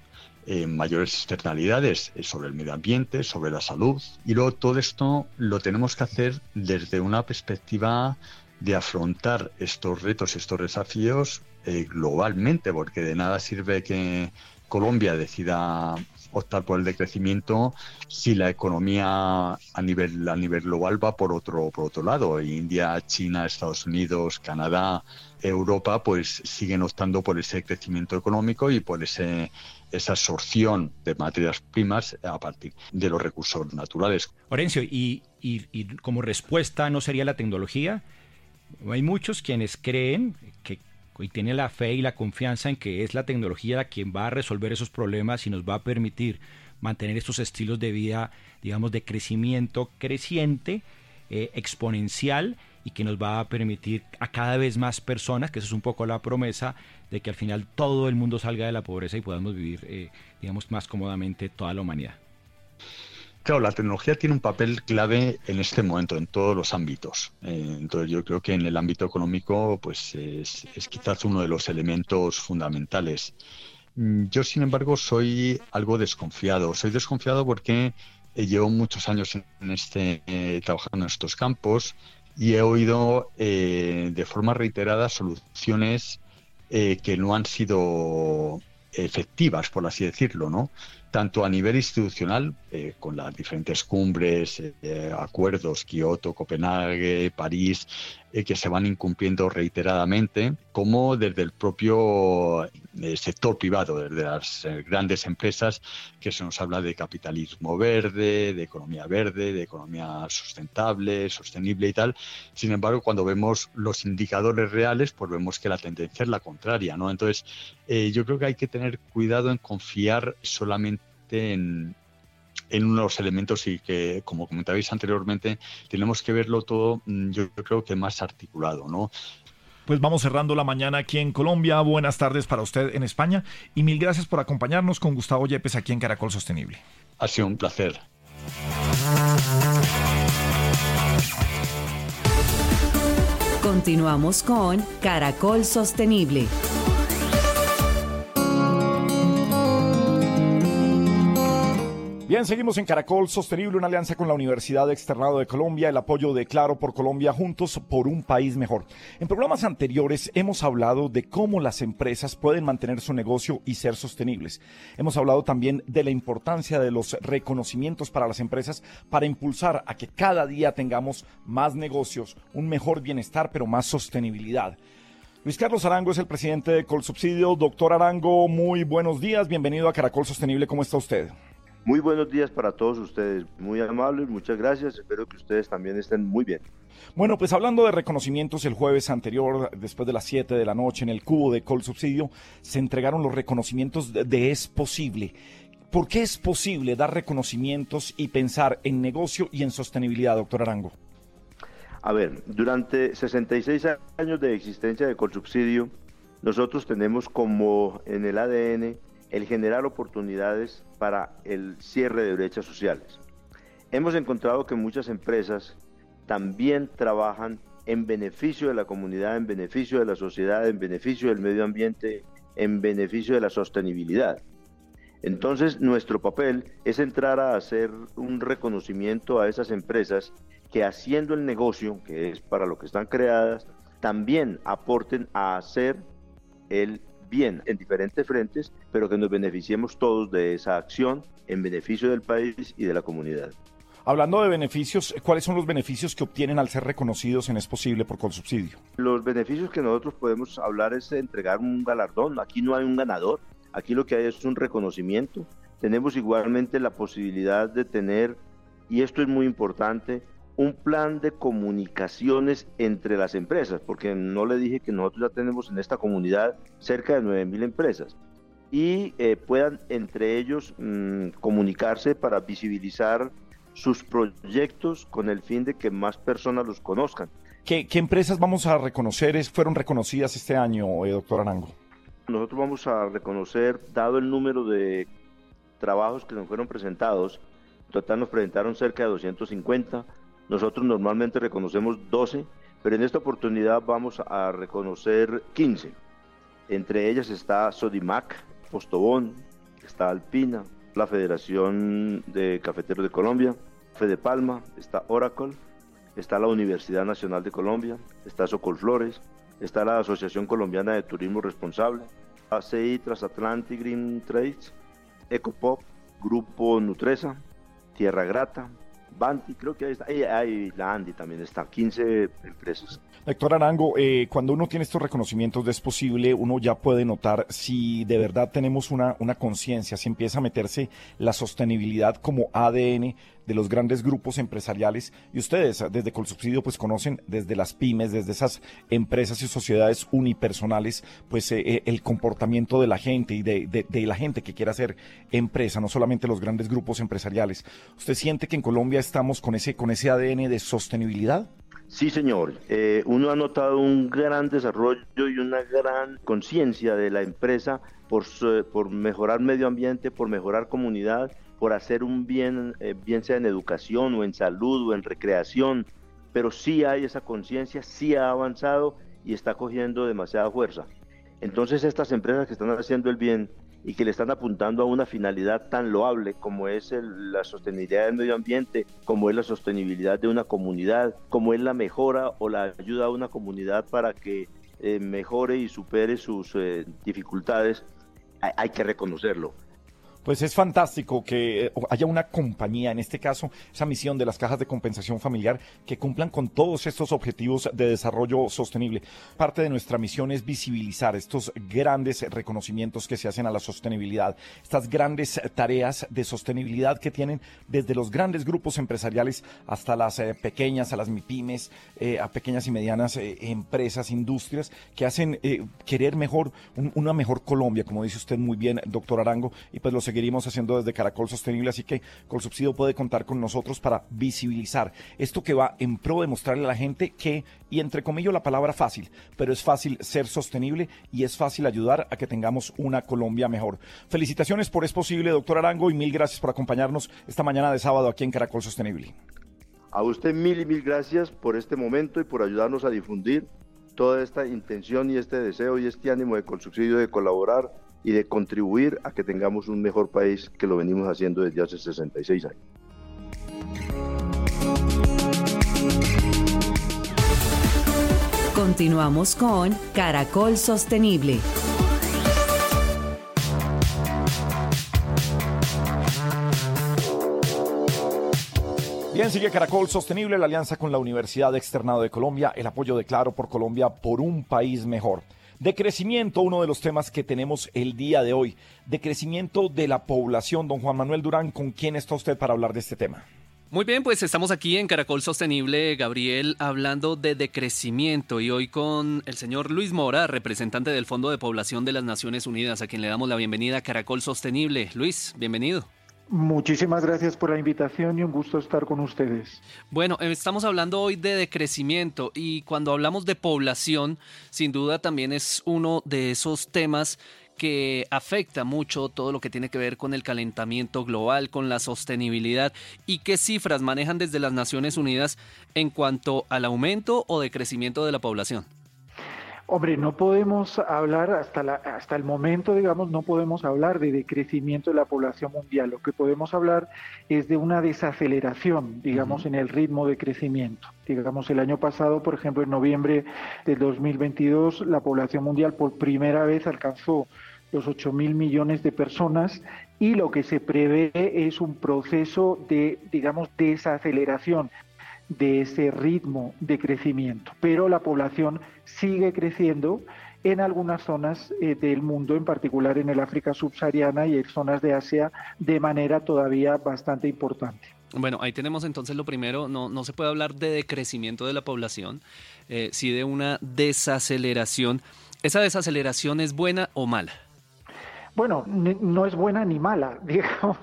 H: eh, mayores externalidades eh, sobre el medio ambiente, sobre la salud. Y luego todo esto lo tenemos que hacer desde una perspectiva de afrontar estos retos, estos desafíos eh, globalmente, porque de nada sirve que Colombia decida optar por el decrecimiento si la economía a nivel a nivel global va por otro por otro lado India China Estados Unidos Canadá Europa pues siguen optando por ese crecimiento económico y por ese esa absorción de materias primas a partir de los recursos naturales.
B: Orencio, y, como respuesta no sería la tecnología. Hay muchos quienes creen que y tienen la fe y la confianza en que es la tecnología la quien va a resolver esos problemas y nos va a permitir mantener estos estilos de vida, digamos, de crecimiento creciente, eh, exponencial y que nos va a permitir a cada vez más personas, que eso es un poco la promesa, de que al final todo el mundo salga de la pobreza y podamos vivir, eh, digamos, más cómodamente toda la humanidad.
H: Claro, la tecnología tiene un papel clave en este momento, en todos los ámbitos. Eh, entonces yo creo que en el ámbito económico, pues es, quizás uno de los elementos fundamentales. Mm, yo, sin embargo, soy algo desconfiado. Soy desconfiado porque eh, llevo muchos años en este, trabajando en estos campos y he oído de forma reiterada soluciones eh, que no han sido efectivas, por así decirlo, ¿no? Tanto a nivel institucional, eh, con las diferentes cumbres, eh, acuerdos, Kioto, Copenhague, París, eh, que se van incumpliendo reiteradamente, como desde el propio eh, sector privado, desde las eh, grandes empresas, que se nos habla de capitalismo verde, de economía verde, de economía sustentable, sostenible y tal. Sin embargo, cuando vemos los indicadores reales, pues vemos que la tendencia es la contraria, ¿no? Entonces, yo creo que hay que tener cuidado en confiar solamente en, en unos elementos y que, como comentabais anteriormente, tenemos que verlo todo, mm, yo creo que más articulado, ¿no?
A: Pues vamos cerrando la mañana aquí en Colombia. Buenas tardes para usted en España y mil gracias por acompañarnos con Gustavo Yepes aquí en Caracol Sostenible.
H: Ha sido un placer.
C: Continuamos con Caracol Sostenible.
A: Bien, seguimos en Caracol Sostenible, una alianza con la Universidad Externado de Colombia, el apoyo de Claro por Colombia, juntos por un país mejor. En programas anteriores hemos hablado de cómo las empresas pueden mantener su negocio y ser sostenibles. Hemos hablado también de la importancia de los reconocimientos para las empresas para impulsar a que cada día tengamos más negocios, un mejor bienestar, pero más sostenibilidad. Luis Carlos Arango es el presidente de Colsubsidio. Doctor Arango, muy buenos días, bienvenido a Caracol Sostenible, ¿cómo está usted?
I: Muy buenos días para todos ustedes, muy amables, muchas gracias, espero que ustedes también estén muy bien.
A: Bueno, pues hablando de reconocimientos, el jueves anterior, después de las 7 de la noche, en el cubo de Col Subsidio, se entregaron los reconocimientos de, Es Posible. ¿Por qué es posible dar reconocimientos y pensar en negocio y en sostenibilidad, doctor Arango?
I: A ver, durante 66 años de existencia de Colsubsidio, nosotros tenemos como en el ADN el generar oportunidades para el cierre de brechas sociales. Hemos encontrado que muchas empresas también trabajan en beneficio de la comunidad, en beneficio de la sociedad, en beneficio del medio ambiente, en beneficio de la sostenibilidad. Entonces, nuestro papel es entrar a hacer un reconocimiento a esas empresas que haciendo el negocio, que es para lo que están creadas, también aporten a hacer el bien en diferentes frentes, pero que nos beneficiemos todos de esa acción en beneficio del país y de la comunidad.
A: Hablando de beneficios, ¿cuáles son los beneficios que obtienen al ser reconocidos en Es Posible por Consubsidio?
I: Los beneficios que nosotros podemos hablar es entregar un galardón. Aquí no hay un ganador, aquí lo que hay es un reconocimiento. Tenemos igualmente la posibilidad de tener, y esto es muy importante, un plan de comunicaciones entre las empresas, porque no le dije que nosotros ya tenemos en esta comunidad cerca de 9.000 empresas y eh, puedan entre ellos mm, comunicarse para visibilizar sus proyectos con el fin de que más personas los conozcan.
A: ¿Qué, empresas vamos a reconocer, fueron reconocidas este año, eh, doctor Arango?
I: Nosotros vamos a reconocer, dado el número de trabajos que nos fueron presentados, en total nos presentaron cerca de 250, nosotros normalmente reconocemos 12, pero en esta oportunidad vamos a reconocer 15. Entre ellas está Sodimac, Postobón, está Alpina, la Federación de Cafeteros de Colombia, Fede Palma, está Oracle, está la Universidad Nacional de Colombia, está Socolflores, está la Asociación Colombiana de Turismo Responsable, ACI Transatlantic Green Trades, Ecopop, Grupo Nutresa, Tierra Grata, Banti, creo que ahí está, ahí, la Andy también está, 15 empresas.
A: Doctor Arango, eh, cuando uno tiene estos reconocimientos de es posible, uno ya puede notar si de verdad tenemos una, una conciencia, si empieza a meterse la sostenibilidad como ADN de los grandes grupos empresariales y ustedes desde Colsubsidio pues conocen desde las pymes, desde esas empresas y sociedades unipersonales, pues eh, eh, el comportamiento de la gente y de, de, la gente que quiera hacer empresa, no solamente los grandes grupos empresariales. ¿Usted siente que en Colombia estamos con ese, con ese ADN de sostenibilidad?
I: Sí, señor. Eh, uno ha notado un gran desarrollo y una gran conciencia de la empresa por, por mejorar medio ambiente, por mejorar comunidad por hacer un bien, eh, bien sea en educación o en salud o en recreación, pero sí hay esa conciencia, sí ha avanzado y está cogiendo demasiada fuerza. Entonces estas empresas que están haciendo el bien y que le están apuntando a una finalidad tan loable como es la sostenibilidad del medio ambiente, como es la sostenibilidad de una comunidad, como es la mejora o la ayuda a una comunidad para que eh, mejore y supere sus eh, dificultades, hay que reconocerlo.
A: Pues es fantástico que eh, haya una compañía, en este caso, esa misión de las cajas de compensación familiar, que cumplan con todos estos objetivos de desarrollo sostenible. Parte de nuestra misión es visibilizar estos grandes reconocimientos que se hacen a la sostenibilidad, estas grandes tareas de sostenibilidad que tienen desde los grandes grupos empresariales hasta las eh, pequeñas, a las MIPIMES, eh, a pequeñas y medianas empresas, industrias, que hacen querer mejor, una mejor Colombia, como dice usted muy bien, doctor Arango, y pues lo seguimos seguiremos haciendo desde Caracol Sostenible, así que Colsubsidio puede contar con nosotros para visibilizar esto que va en pro de mostrarle a la gente que, y entre comillas la palabra fácil, pero es fácil ser sostenible y es fácil ayudar a que tengamos una Colombia mejor. Felicitaciones por Es Posible, doctor Arango, y mil gracias por acompañarnos esta mañana de sábado aquí en Caracol Sostenible.
I: A usted mil y mil gracias por este momento y por ayudarnos a difundir toda esta intención y este deseo y este ánimo de Colsubsidio de colaborar y de contribuir a que tengamos un mejor país que lo venimos haciendo desde hace 66 años.
C: Continuamos con Caracol Sostenible.
A: Bien, sigue Caracol Sostenible, la alianza con la Universidad Externado de Colombia, el apoyo de Claro por Colombia por un país mejor. De crecimiento, uno de los temas que tenemos el día de hoy. De crecimiento de la población. Don Juan Manuel Durán, ¿con quién está usted para hablar de este tema?
F: Muy bien, pues estamos aquí en Caracol Sostenible, Gabriel, hablando de decrecimiento y hoy con el señor Luis Mora, representante del Fondo de Población de las Naciones Unidas, a quien le damos la bienvenida a Caracol Sostenible. Luis, bienvenido.
J: Muchísimas gracias por la invitación y un gusto estar con ustedes.
F: Bueno, estamos hablando hoy de decrecimiento y cuando hablamos de población, sin duda también es uno de esos temas que afecta mucho todo lo que tiene que ver con el calentamiento global, con la sostenibilidad y qué cifras manejan desde las Naciones Unidas en cuanto al aumento o decrecimiento de la población.
J: Hombre, no podemos hablar hasta, la, hasta el momento, digamos, no podemos hablar de decrecimiento de la población mundial. Lo que podemos hablar es de una desaceleración, digamos, en el ritmo de crecimiento. Digamos, el año pasado, por ejemplo, en noviembre del 2022, la población mundial por primera vez alcanzó los 8 mil millones de personas y lo que se prevé es un proceso de, digamos, desaceleración de ese ritmo de crecimiento. Pero la población sigue creciendo en algunas zonas eh, del mundo, en particular en el África subsahariana y en zonas de Asia, de manera todavía bastante importante.
F: Bueno, ahí tenemos entonces lo primero, no, no se puede hablar de decrecimiento de la población, eh, sí de una desaceleración. ¿Esa desaceleración es buena o mala?
J: Bueno, no es buena ni mala, (laughs) digamos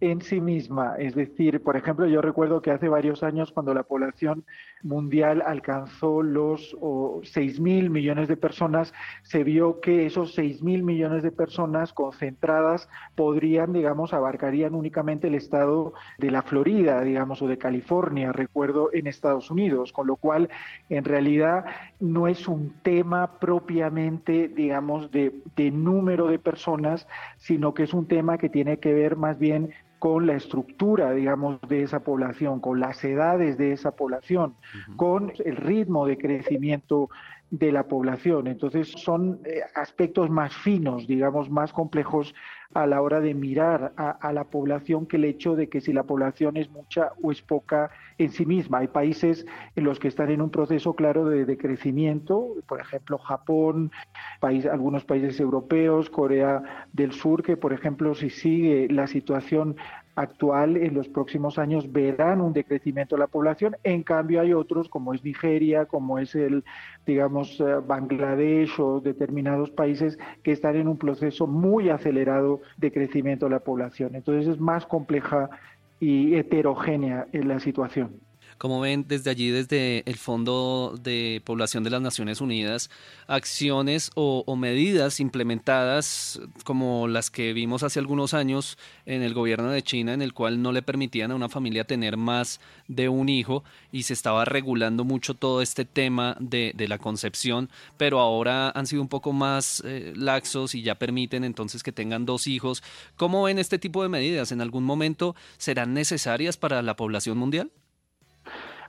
J: en sí misma. Es decir, por ejemplo, yo recuerdo que hace varios años cuando la población mundial alcanzó los seis mil millones de personas, se vio que esos seis mil millones de personas concentradas podrían, digamos, abarcarían únicamente el estado de la Florida, digamos, o de California, recuerdo, en Estados Unidos, con lo cual en realidad no es un tema propiamente, digamos, de, de número de personas, sino que es un tema que tiene que ver más bien con la estructura, digamos, de esa población, con las edades de esa población, con el ritmo de crecimiento de la población. Entonces son eh, aspectos más finos, digamos, más complejos a la hora de mirar a, la población que el hecho de que si la población es mucha o es poca en sí misma. Hay países en los que están en un proceso claro de, crecimiento, por ejemplo Japón, país, algunos países europeos, Corea del Sur, que por ejemplo si sigue la situación actual en los próximos años verán un decrecimiento de la población. En cambio hay otros como es Nigeria, como es el, digamos, eh, Bangladesh o determinados países que están en un proceso muy acelerado de crecimiento de la población. Entonces es más compleja y heterogénea en la situación.
F: Como ven desde allí, desde el Fondo de Población de las Naciones Unidas, acciones o, medidas implementadas como las que vimos hace algunos años en el gobierno de China, en el cual no le permitían a una familia tener más de un hijo y se estaba regulando mucho todo este tema de, la concepción, pero ahora han sido un poco más eh, laxos y ya permiten entonces que tengan dos hijos. ¿Cómo ven este tipo de medidas? ¿En algún momento serán necesarias para la población mundial?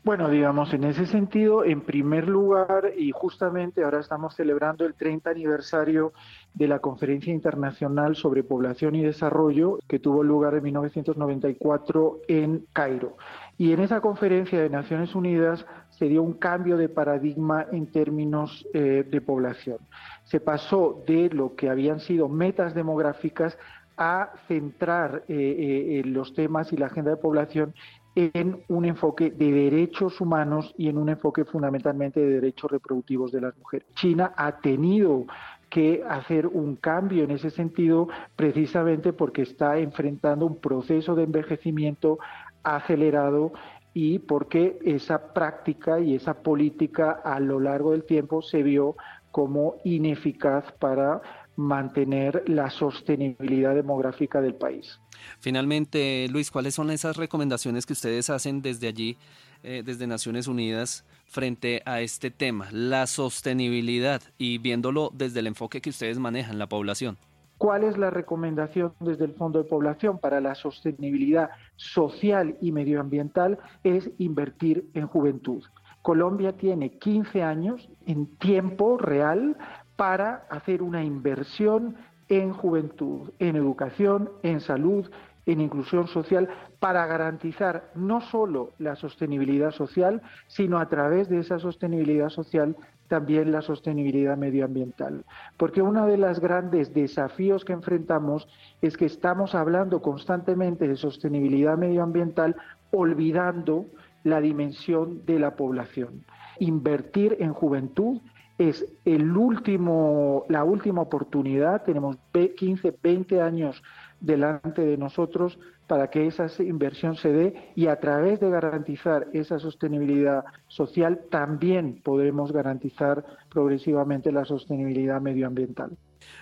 J: Bueno, digamos, en ese sentido, en primer lugar, y justamente ahora estamos celebrando el 30 aniversario de la Conferencia Internacional sobre Población y Desarrollo, que tuvo lugar en 1994 en Cairo. Y en esa conferencia de Naciones Unidas se dio un cambio de paradigma en términos eh, de población. Se pasó de lo que habían sido metas demográficas a centrar eh, eh, los temas y la agenda de población en un enfoque de derechos humanos y en un enfoque fundamentalmente de derechos reproductivos de las mujeres. China ha tenido que hacer un cambio en ese sentido precisamente porque está enfrentando un proceso de envejecimiento acelerado y porque esa práctica y esa política a lo largo del tiempo se vio como ineficaz para mantener la sostenibilidad demográfica del país.
F: Finalmente, Luis, ¿cuáles son esas recomendaciones que ustedes hacen desde allí, eh, desde Naciones Unidas, frente a este tema, la sostenibilidad y viéndolo desde el enfoque que ustedes manejan, la población?
J: ¿Cuál es la recomendación desde el Fondo de Población para la sostenibilidad social y medioambiental? Es invertir en juventud. Colombia tiene 15 años en tiempo real para hacer una inversión en juventud, en educación, en salud, en inclusión social para garantizar no solo la sostenibilidad social, sino a través de esa sostenibilidad social también la sostenibilidad medioambiental. Porque uno de los grandes desafíos que enfrentamos es que estamos hablando constantemente de sostenibilidad medioambiental olvidando la dimensión de la población. Invertir en juventud es el último, la última oportunidad, tenemos 15, 20 años delante de nosotros para que esa inversión se dé y a través de garantizar esa sostenibilidad social también podremos garantizar progresivamente la sostenibilidad medioambiental.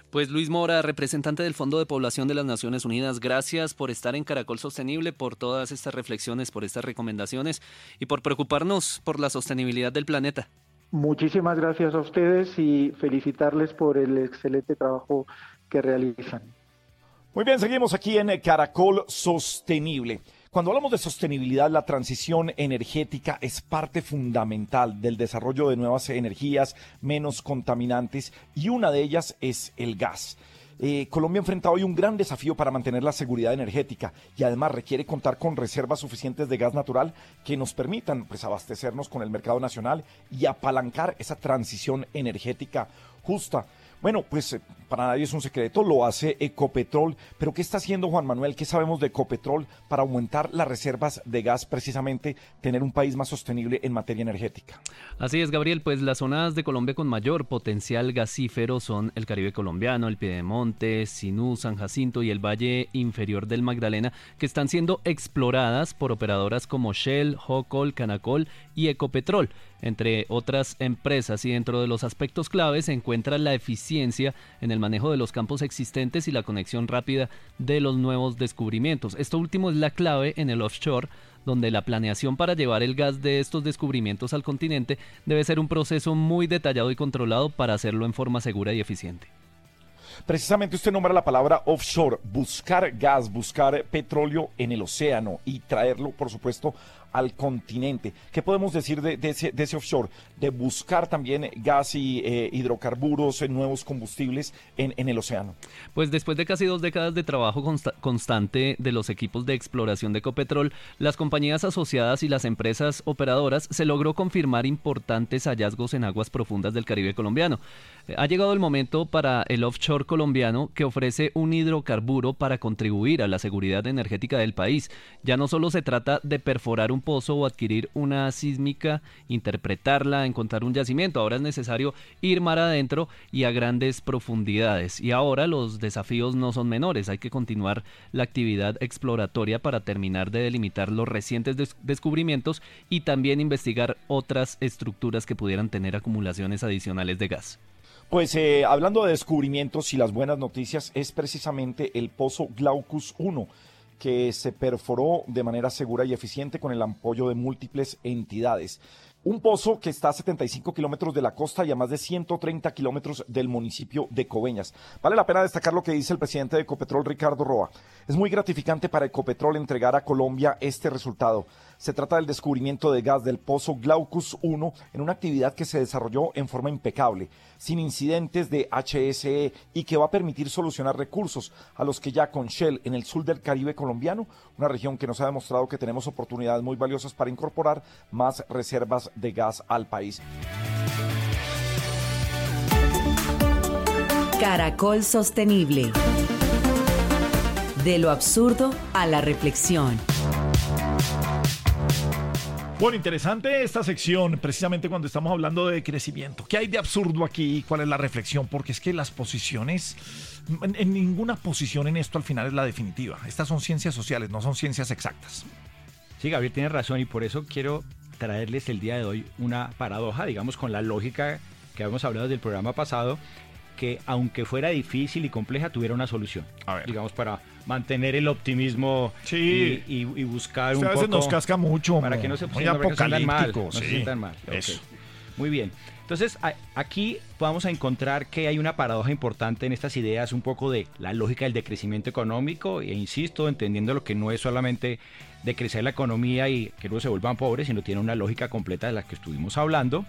F: Pues Luis Mora, representante del Fondo de Población de las Naciones Unidas, gracias por estar en Caracol Sostenible, por todas estas reflexiones, por estas recomendaciones y por preocuparnos por la sostenibilidad del planeta.
J: Muchísimas gracias a ustedes y felicitarles por el excelente trabajo que realizan.
A: Muy bien, seguimos aquí en Caracol Sostenible. Cuando hablamos de sostenibilidad, la transición energética es parte fundamental del desarrollo de nuevas energías menos contaminantes y una de ellas es el gas. Eh, Colombia enfrenta hoy un gran desafío para mantener la seguridad energética y además requiere contar con reservas suficientes de gas natural que nos permitan pues, abastecernos con el mercado nacional y apalancar esa transición energética justa. Bueno, pues eh, para nadie es un secreto, lo hace Ecopetrol, pero ¿qué está haciendo Juan Manuel? ¿Qué sabemos de Ecopetrol para aumentar las reservas de gas, precisamente tener un país más sostenible en materia energética?
F: Así es, Gabriel, pues las zonas de Colombia con mayor potencial gasífero son el Caribe colombiano, el Piedemonte, Sinú, San Jacinto y el Valle Inferior del Magdalena, que están siendo exploradas por operadoras como Shell, Hocol, Canacol y Ecopetrol entre otras empresas y dentro de los aspectos claves se encuentra la eficiencia en el manejo de los campos existentes y la conexión rápida de los nuevos descubrimientos. Esto último es la clave en el offshore donde la planeación para llevar el gas de estos descubrimientos al continente debe ser un proceso muy detallado y controlado para hacerlo en forma segura y eficiente.
A: Precisamente usted nombra la palabra offshore, buscar gas, buscar petróleo en el océano y traerlo, por supuesto, al continente. ¿Qué podemos decir de, ese, offshore? De buscar también gas y eh, hidrocarburos, en nuevos combustibles en, el océano.
F: Pues después de casi dos décadas de trabajo constante de los equipos de exploración de Ecopetrol, las compañías asociadas y las empresas operadoras se logró confirmar importantes hallazgos en aguas profundas del Caribe colombiano. Ha llegado el momento para el offshore colombiano que ofrece un hidrocarburo para contribuir a la seguridad energética del país. Ya no solo se trata de perforar un pozo o adquirir una sísmica, interpretarla, encontrar un yacimiento. Ahora es necesario ir mar adentro y a grandes profundidades. Y ahora los desafíos no son menores. Hay que continuar la actividad exploratoria para terminar de delimitar los recientes descubrimientos y también investigar otras estructuras que pudieran tener acumulaciones adicionales de gas.
A: Pues eh, hablando de descubrimientos y las buenas noticias, es precisamente el pozo Glaucus 1 que se perforó de manera segura y eficiente con el apoyo de múltiples entidades. Un pozo que está a 75 kilómetros de la costa y a más de 130 kilómetros del municipio de Coveñas. Vale la pena destacar lo que dice el presidente de Ecopetrol, Ricardo Roa. Es muy gratificante para Ecopetrol entregar a Colombia este resultado. Se trata del descubrimiento de gas del pozo Glaucus 1 en una actividad que se desarrolló en forma impecable, sin incidentes de HSE y que va a permitir solucionar recursos a los que ya con Shell en el sur del Caribe colombiano, una región que nos ha demostrado que tenemos oportunidades muy valiosas para incorporar más reservas de gas al país.
C: Caracol Sostenible. De lo absurdo a la reflexión.
A: Bueno, interesante esta sección, precisamente cuando estamos hablando de crecimiento. ¿Qué hay de absurdo aquí? ¿Cuál es la reflexión? Porque es que las posiciones, en, ninguna posición en esto al final es la definitiva. Estas son ciencias sociales, no son ciencias exactas.
B: Sí, Gabriel tiene razón y por eso quiero traerles el día de hoy una paradoja, digamos, con la lógica que habíamos hablado del programa pasado, que aunque fuera difícil y compleja, tuviera una solución. A ver. Digamos, para mantener el optimismo y, buscar un
A: a veces nos casca mucho.
B: Para que no se,
A: muy apocalíptico.
B: No se sientan mal. Muy bien. Entonces, aquí vamos a encontrar que hay una paradoja importante en estas ideas, un poco de la lógica del decrecimiento económico, e insisto, entendiendo lo que no es solamente decrecer la economía y que luego se vuelvan pobres, sino tiene una lógica completa de la que estuvimos hablando.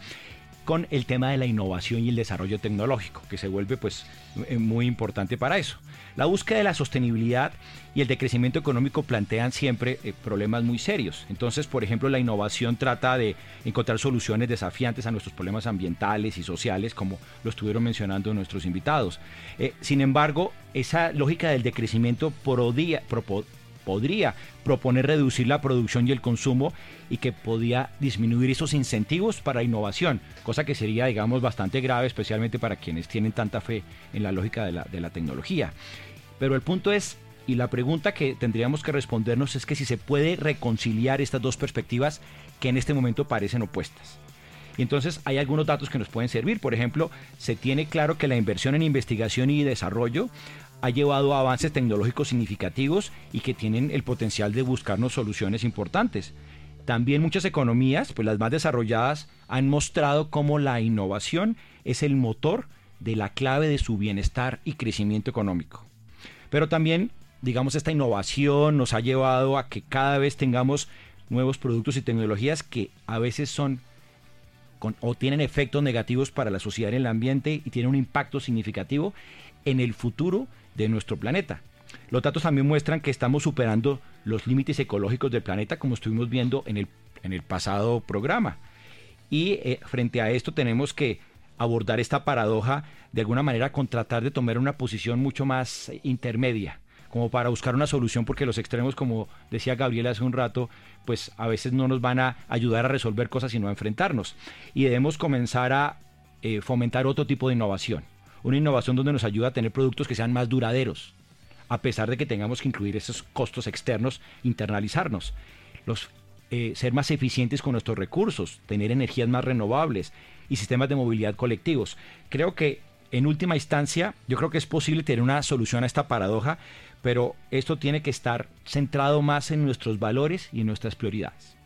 B: Con el tema de la innovación y el desarrollo tecnológico, que se vuelve pues eh, muy importante para eso. La búsqueda de la sostenibilidad y el decrecimiento económico plantean siempre eh, problemas muy serios. Entonces, por ejemplo, la innovación trata de encontrar soluciones desafiantes a nuestros problemas ambientales y sociales, como lo estuvieron mencionando nuestros invitados. Eh, sin embargo, esa lógica del decrecimiento podría, podría proponer reducir la producción y el consumo y que podía disminuir esos incentivos para innovación, cosa que sería, digamos, bastante grave, especialmente para quienes tienen tanta fe en la lógica de la, tecnología. Pero el punto es, y la pregunta que tendríamos que respondernos es que si se puede reconciliar estas dos perspectivas que en este momento parecen opuestas. Y entonces hay algunos datos que nos pueden servir. Por ejemplo, se tiene claro que la inversión en investigación y desarrollo ha llevado a avances tecnológicos significativos y que tienen el potencial de buscarnos soluciones importantes. También muchas economías, pues las más desarrolladas, han mostrado cómo la innovación es el motor de la clave de su bienestar y crecimiento económico. Pero también, digamos, esta innovación nos ha llevado a que cada vez tengamos nuevos productos y tecnologías que a veces son o tienen efectos negativos para la sociedad y el ambiente y tienen un impacto significativo en el futuro de nuestro planeta. Los datos también muestran que estamos superando los límites ecológicos del planeta como estuvimos viendo en el, en el pasado programa. Y eh, frente a esto tenemos que abordar esta paradoja de alguna manera con tratar de tomar una posición mucho más intermedia como para buscar una solución porque los extremos, como decía Gabriel hace un rato, pues a veces no nos van a ayudar a resolver cosas sino a enfrentarnos. Y debemos comenzar a eh, fomentar otro tipo de innovación una innovación donde nos ayuda a tener productos que sean más duraderos, a pesar de que tengamos que incluir esos costos externos, internalizarnos. Los, eh, ser más eficientes con nuestros recursos, tener energías más renovables y sistemas de movilidad colectivos. Creo que en última instancia, yo creo que es posible tener una solución a esta paradoja, pero esto tiene que estar centrado más en nuestros valores y en nuestras prioridades.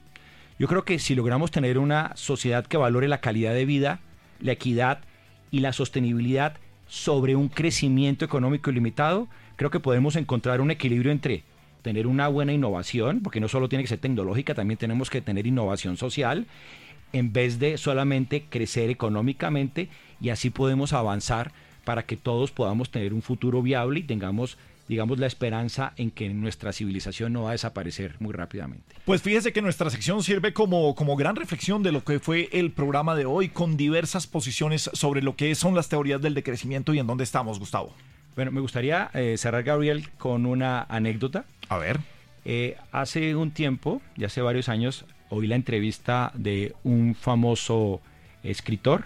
B: Yo creo que si logramos tener una sociedad que valore la calidad de vida, la equidad y la sostenibilidad, sobre un crecimiento económico ilimitado, creo que podemos encontrar un equilibrio entre tener una buena innovación, porque no solo tiene que ser tecnológica, también tenemos que tener innovación social, en vez de solamente crecer económicamente y así podemos avanzar para que todos podamos tener un futuro viable y tengamos digamos, la esperanza en que nuestra civilización no va a desaparecer muy rápidamente.
A: Pues fíjese que nuestra sección sirve como, como gran reflexión de lo que fue el programa de hoy, con diversas posiciones sobre lo que son las teorías del decrecimiento y en dónde estamos, Gustavo.
B: Bueno, me gustaría eh, cerrar, Gabriel, con una anécdota.
A: A ver.
B: Eh, hace un tiempo, ya hace varios años, oí la entrevista de un famoso escritor,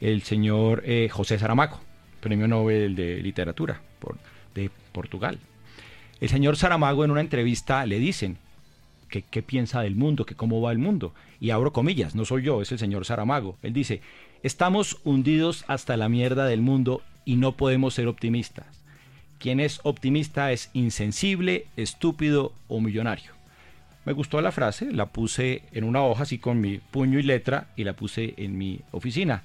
B: el señor eh, José Saramago, premio Nobel de Literatura. Por, de Portugal. El señor Saramago en una entrevista le dicen que qué piensa del mundo, que cómo va el mundo. Y abro comillas, no soy yo, es el señor Saramago. Él dice, estamos hundidos hasta la mierda del mundo y no podemos ser optimistas. Quien es optimista es insensible, estúpido o millonario. Me gustó la frase, la puse en una hoja así con mi puño y letra y la puse en mi oficina.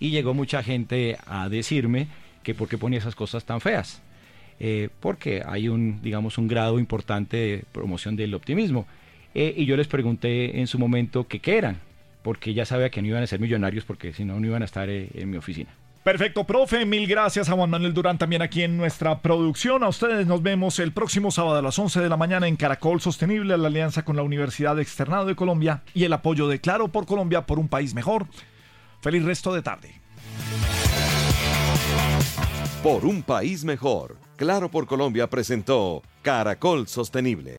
B: Y llegó mucha gente a decirme que por qué ponía esas cosas tan feas. Eh, porque hay un, digamos, un grado importante de promoción del optimismo. Eh, y yo les pregunté en su momento que qué eran, porque ya sabía que no iban a ser millonarios, porque si no, no iban a estar eh, en mi oficina.
A: Perfecto, profe. Mil gracias a Juan Manuel Durán también aquí en nuestra producción. A ustedes nos vemos el próximo sábado a las 11 de la mañana en Caracol Sostenible, la alianza con la Universidad Externado de Colombia y el apoyo de Claro por Colombia por un país mejor. Feliz resto de tarde.
E: Por un país mejor. Claro por Colombia presentó Caracol Sostenible.